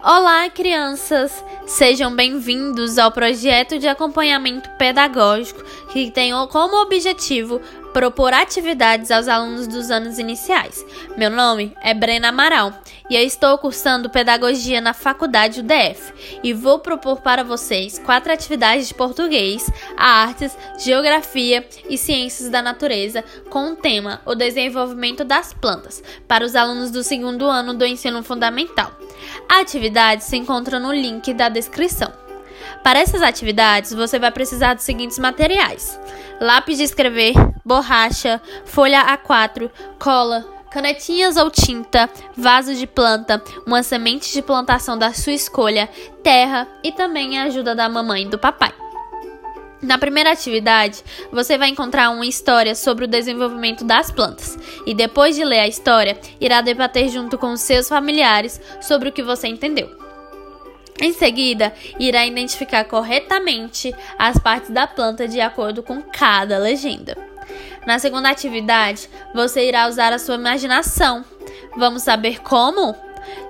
Olá, crianças! Sejam bem-vindos ao projeto de acompanhamento pedagógico que tem como objetivo propor atividades aos alunos dos anos iniciais. Meu nome é Brena Amaral e eu estou cursando Pedagogia na Faculdade UDF e vou propor para vocês quatro atividades de português, artes, geografia e ciências da natureza com o tema O Desenvolvimento das Plantas para os alunos do segundo ano do ensino fundamental. A atividade se encontra no link da descrição. Para essas atividades, você vai precisar dos seguintes materiais: lápis de escrever, borracha, folha A4, cola, canetinhas ou tinta, vaso de planta, uma semente de plantação da sua escolha, terra e também a ajuda da mamãe e do papai. Na primeira atividade, você vai encontrar uma história sobre o desenvolvimento das plantas e depois de ler a história, irá debater junto com seus familiares sobre o que você entendeu. Em seguida, irá identificar corretamente as partes da planta de acordo com cada legenda. Na segunda atividade, você irá usar a sua imaginação. Vamos saber como?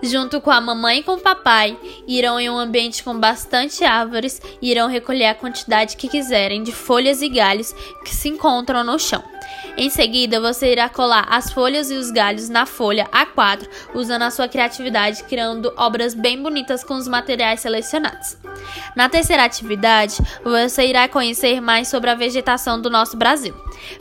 Junto com a mamãe e com o papai, irão em um ambiente com bastante árvores e irão recolher a quantidade que quiserem de folhas e galhos que se encontram no chão. Em seguida, você irá colar as folhas e os galhos na folha A4, usando a sua criatividade, criando obras bem bonitas com os materiais selecionados. Na terceira atividade, você irá conhecer mais sobre a vegetação do nosso Brasil.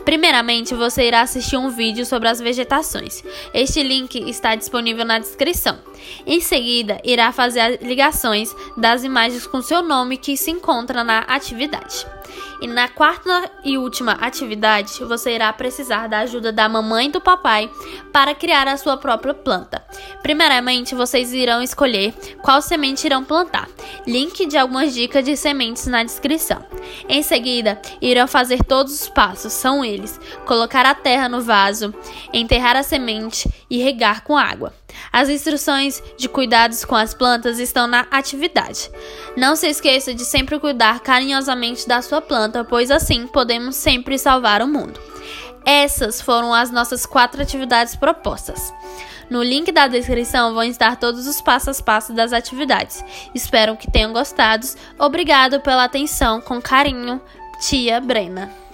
Primeiramente, você irá assistir um vídeo sobre as vegetações. Este link está disponível na descrição. Em seguida, irá fazer ligações das imagens com seu nome que se encontra na atividade. E na quarta e última atividade, você irá precisar da ajuda da mamãe e do papai para criar a sua própria planta. Primeiramente, vocês irão escolher qual semente irão plantar. Link de algumas dicas de sementes na descrição. Em seguida, irão fazer todos os passos, são eles: colocar a terra no vaso, enterrar a semente e regar com água. As instruções de cuidados com as plantas estão na atividade. Não se esqueça de sempre cuidar carinhosamente da sua planta, pois assim podemos sempre salvar o mundo. Essas foram as nossas quatro atividades propostas. No link da descrição vão estar todos os passos a passo das atividades. Espero que tenham gostado. Obrigado pela atenção. Com carinho, Tia Brena.